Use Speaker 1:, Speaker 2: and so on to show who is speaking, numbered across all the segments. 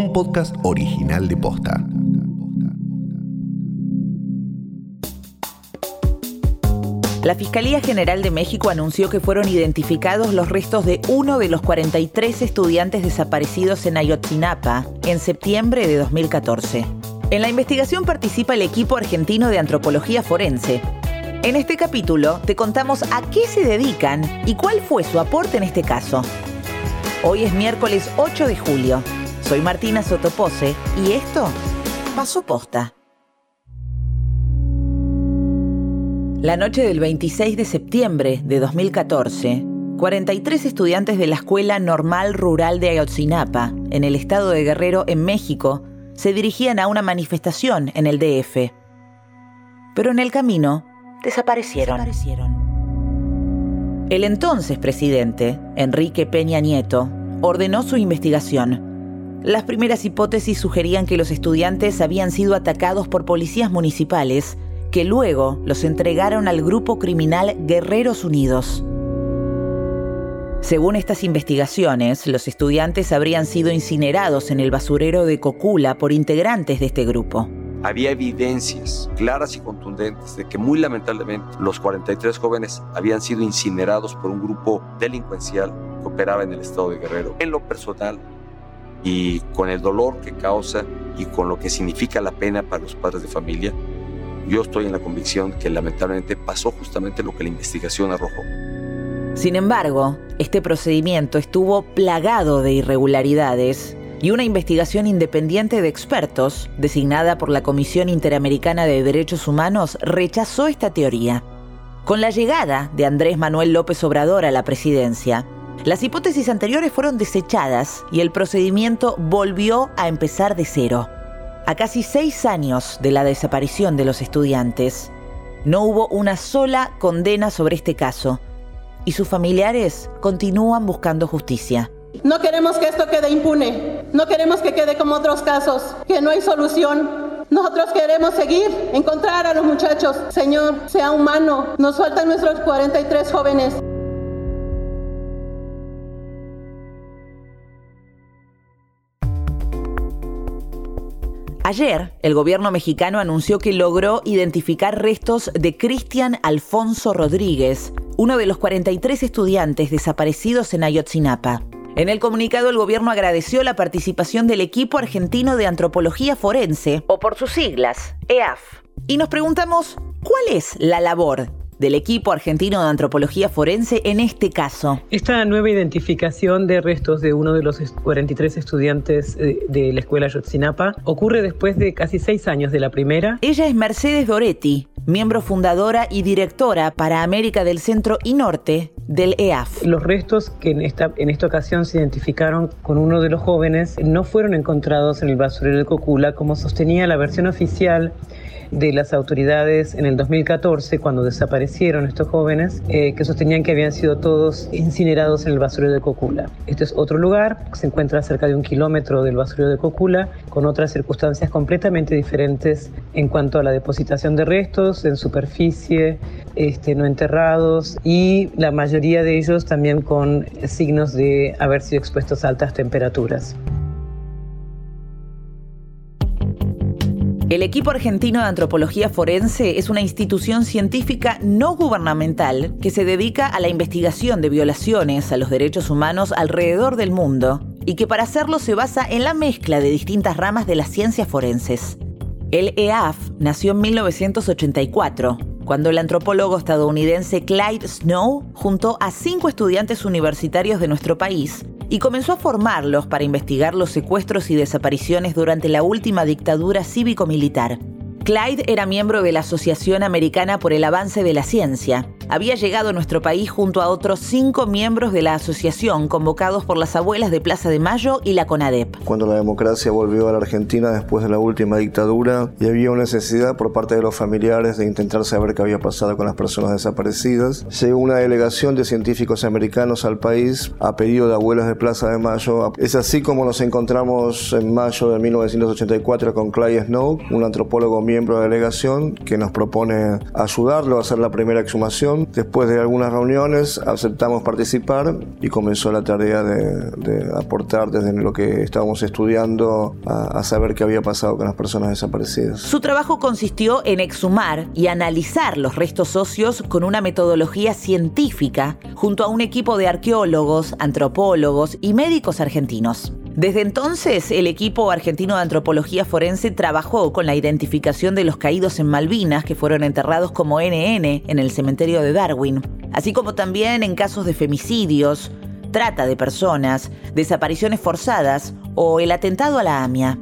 Speaker 1: un podcast original de Posta.
Speaker 2: La Fiscalía General de México anunció que fueron identificados los restos de uno de los 43 estudiantes desaparecidos en Ayotzinapa en septiembre de 2014. En la investigación participa el equipo argentino de antropología forense. En este capítulo te contamos a qué se dedican y cuál fue su aporte en este caso. Hoy es miércoles 8 de julio. Soy Martina Sotopose y esto pasó posta. La noche del 26 de septiembre de 2014, 43 estudiantes de la Escuela Normal Rural de Ayotzinapa, en el estado de Guerrero, en México, se dirigían a una manifestación en el DF. Pero en el camino desaparecieron. desaparecieron. El entonces presidente, Enrique Peña Nieto, ordenó su investigación. Las primeras hipótesis sugerían que los estudiantes habían sido atacados por policías municipales que luego los entregaron al grupo criminal Guerreros Unidos. Según estas investigaciones, los estudiantes habrían sido incinerados en el basurero de Cocula por integrantes de este grupo.
Speaker 3: Había evidencias claras y contundentes de que muy lamentablemente los 43 jóvenes habían sido incinerados por un grupo delincuencial que operaba en el estado de Guerrero. En lo personal y con el dolor que causa y con lo que significa la pena para los padres de familia, yo estoy en la convicción que lamentablemente pasó justamente lo que la investigación arrojó.
Speaker 2: Sin embargo, este procedimiento estuvo plagado de irregularidades y una investigación independiente de expertos, designada por la Comisión Interamericana de Derechos Humanos, rechazó esta teoría. Con la llegada de Andrés Manuel López Obrador a la presidencia, las hipótesis anteriores fueron desechadas y el procedimiento volvió a empezar de cero. A casi seis años de la desaparición de los estudiantes, no hubo una sola condena sobre este caso y sus familiares continúan buscando justicia.
Speaker 4: No queremos que esto quede impune, no queremos que quede como otros casos, que no hay solución. Nosotros queremos seguir, encontrar a los muchachos. Señor, sea humano, nos faltan nuestros 43 jóvenes.
Speaker 2: Ayer, el gobierno mexicano anunció que logró identificar restos de Cristian Alfonso Rodríguez, uno de los 43 estudiantes desaparecidos en Ayotzinapa. En el comunicado, el gobierno agradeció la participación del equipo argentino de antropología forense, o por sus siglas, EAF. Y nos preguntamos, ¿cuál es la labor del equipo argentino de antropología forense en este caso.
Speaker 5: Esta nueva identificación de restos de uno de los 43 estudiantes eh, de la escuela Yotzinapa ocurre después de casi seis años de la primera.
Speaker 2: Ella es Mercedes Doretti, miembro fundadora y directora para América del Centro y Norte del EAF.
Speaker 5: Los restos que en esta, en esta ocasión se identificaron con uno de los jóvenes no fueron encontrados en el basurero de Cocula como sostenía la versión oficial de las autoridades en el 2014, cuando desaparecieron estos jóvenes, eh, que sostenían que habían sido todos incinerados en el basurero de Cocula. Este es otro lugar, se encuentra cerca de un kilómetro del basurero de Cocula, con otras circunstancias completamente diferentes en cuanto a la depositación de restos en superficie, este, no enterrados, y la mayoría de ellos también con signos de haber sido expuestos a altas temperaturas.
Speaker 2: El equipo argentino de antropología forense es una institución científica no gubernamental que se dedica a la investigación de violaciones a los derechos humanos alrededor del mundo y que para hacerlo se basa en la mezcla de distintas ramas de las ciencias forenses. El EAF nació en 1984, cuando el antropólogo estadounidense Clyde Snow juntó a cinco estudiantes universitarios de nuestro país y comenzó a formarlos para investigar los secuestros y desapariciones durante la última dictadura cívico-militar. Clyde era miembro de la Asociación Americana por el Avance de la Ciencia. Había llegado a nuestro país junto a otros cinco miembros de la asociación convocados por las abuelas de Plaza de Mayo y la CONADEP.
Speaker 6: Cuando la democracia volvió a la Argentina después de la última dictadura y había una necesidad por parte de los familiares de intentar saber qué había pasado con las personas desaparecidas, llegó una delegación de científicos americanos al país a pedido de abuelas de Plaza de Mayo. Es así como nos encontramos en mayo de 1984 con Clyde Snow, un antropólogo miembro de la delegación que nos propone ayudarlo a hacer la primera exhumación Después de algunas reuniones aceptamos participar y comenzó la tarea de, aportar desde lo que estábamos estudiando a, a saber qué había pasado con las personas desaparecidas.
Speaker 2: Su trabajo consistió en exhumar y analizar los restos óseos con una metodología científica junto a un equipo de arqueólogos, antropólogos y médicos argentinos. Desde entonces, el equipo argentino de antropología forense trabajó con la identificación de los caídos en Malvinas que fueron enterrados como NN en el cementerio de Darwin, así como también en casos de femicidios, trata de personas, desapariciones forzadas o el atentado a la AMIA.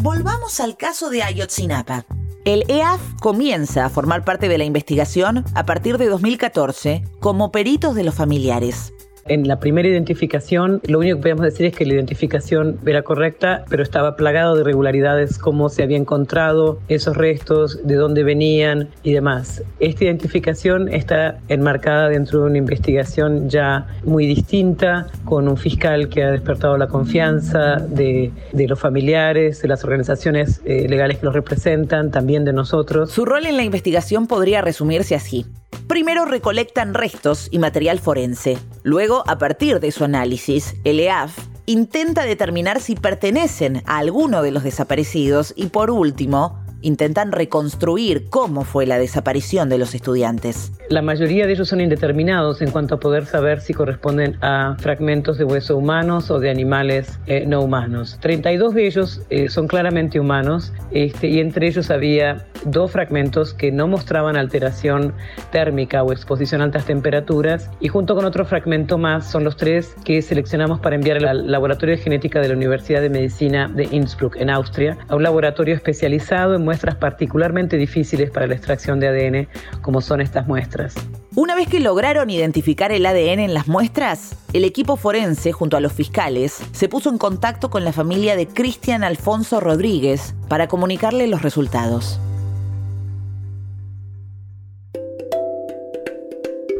Speaker 2: Volvamos al caso de Ayotzinapa. El EAF comienza a formar parte de la investigación a partir de 2014 como peritos de los familiares.
Speaker 5: En la primera identificación, lo único que podemos decir es que la identificación era correcta, pero estaba plagado de irregularidades, cómo se había encontrado esos restos, de dónde venían y demás. Esta identificación está enmarcada dentro de una investigación ya muy distinta, con un fiscal que ha despertado la confianza de, los familiares, de las organizaciones eh, legales que los representan, también de nosotros.
Speaker 2: Su rol en la investigación podría resumirse así. Primero recolectan restos y material forense. Luego, a partir de su análisis, el EAF intenta determinar si pertenecen a alguno de los desaparecidos y por último, intentan reconstruir cómo fue la desaparición de los estudiantes.
Speaker 5: La mayoría de ellos son indeterminados en cuanto a poder saber si corresponden a fragmentos de hueso humanos o de animales eh, no humanos. 32 de ellos eh, son claramente humanos este, y entre ellos había dos fragmentos que no mostraban alteración térmica o exposición a altas temperaturas y junto con otro fragmento más son los tres que seleccionamos para enviar al Laboratorio de Genética de la Universidad de Medicina de Innsbruck en Austria, a un laboratorio especializado en muestras particularmente difíciles para la extracción de ADN, como son estas muestras.
Speaker 2: Una vez que lograron identificar el ADN en las muestras, el equipo forense, junto a los fiscales, se puso en contacto con la familia de Cristian Alfonso Rodríguez para comunicarle los resultados.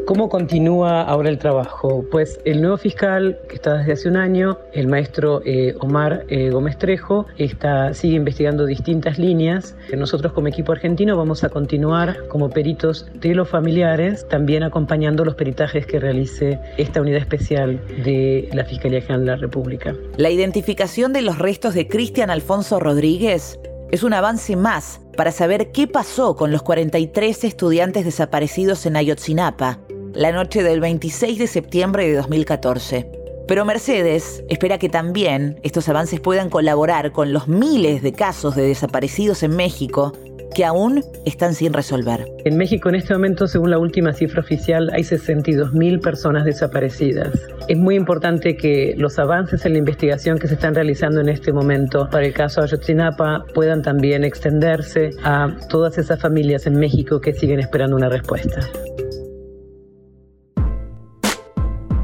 Speaker 5: ¿Cómo continúa ahora el trabajo? Pues el nuevo fiscal, que está desde hace un año, el maestro eh, Omar eh, Gómez Trejo, está, sigue investigando distintas líneas. Nosotros como equipo argentino vamos a continuar como peritos de los familiares, también acompañando los peritajes que realice esta unidad especial de la Fiscalía General de la República.
Speaker 2: La identificación de los restos de Cristian Alfonso Rodríguez es un avance más para saber qué pasó con los 43 estudiantes desaparecidos en Ayotzinapa la noche del 26 de septiembre de 2014. Pero Mercedes espera que también estos avances puedan colaborar con los miles de casos de desaparecidos en México que aún están sin resolver.
Speaker 5: En México en este momento, según la última cifra oficial, hay 62.000 personas desaparecidas. Es muy importante que los avances en la investigación que se están realizando en este momento para el caso Ayotzinapa puedan también extenderse a todas esas familias en México que siguen esperando una respuesta.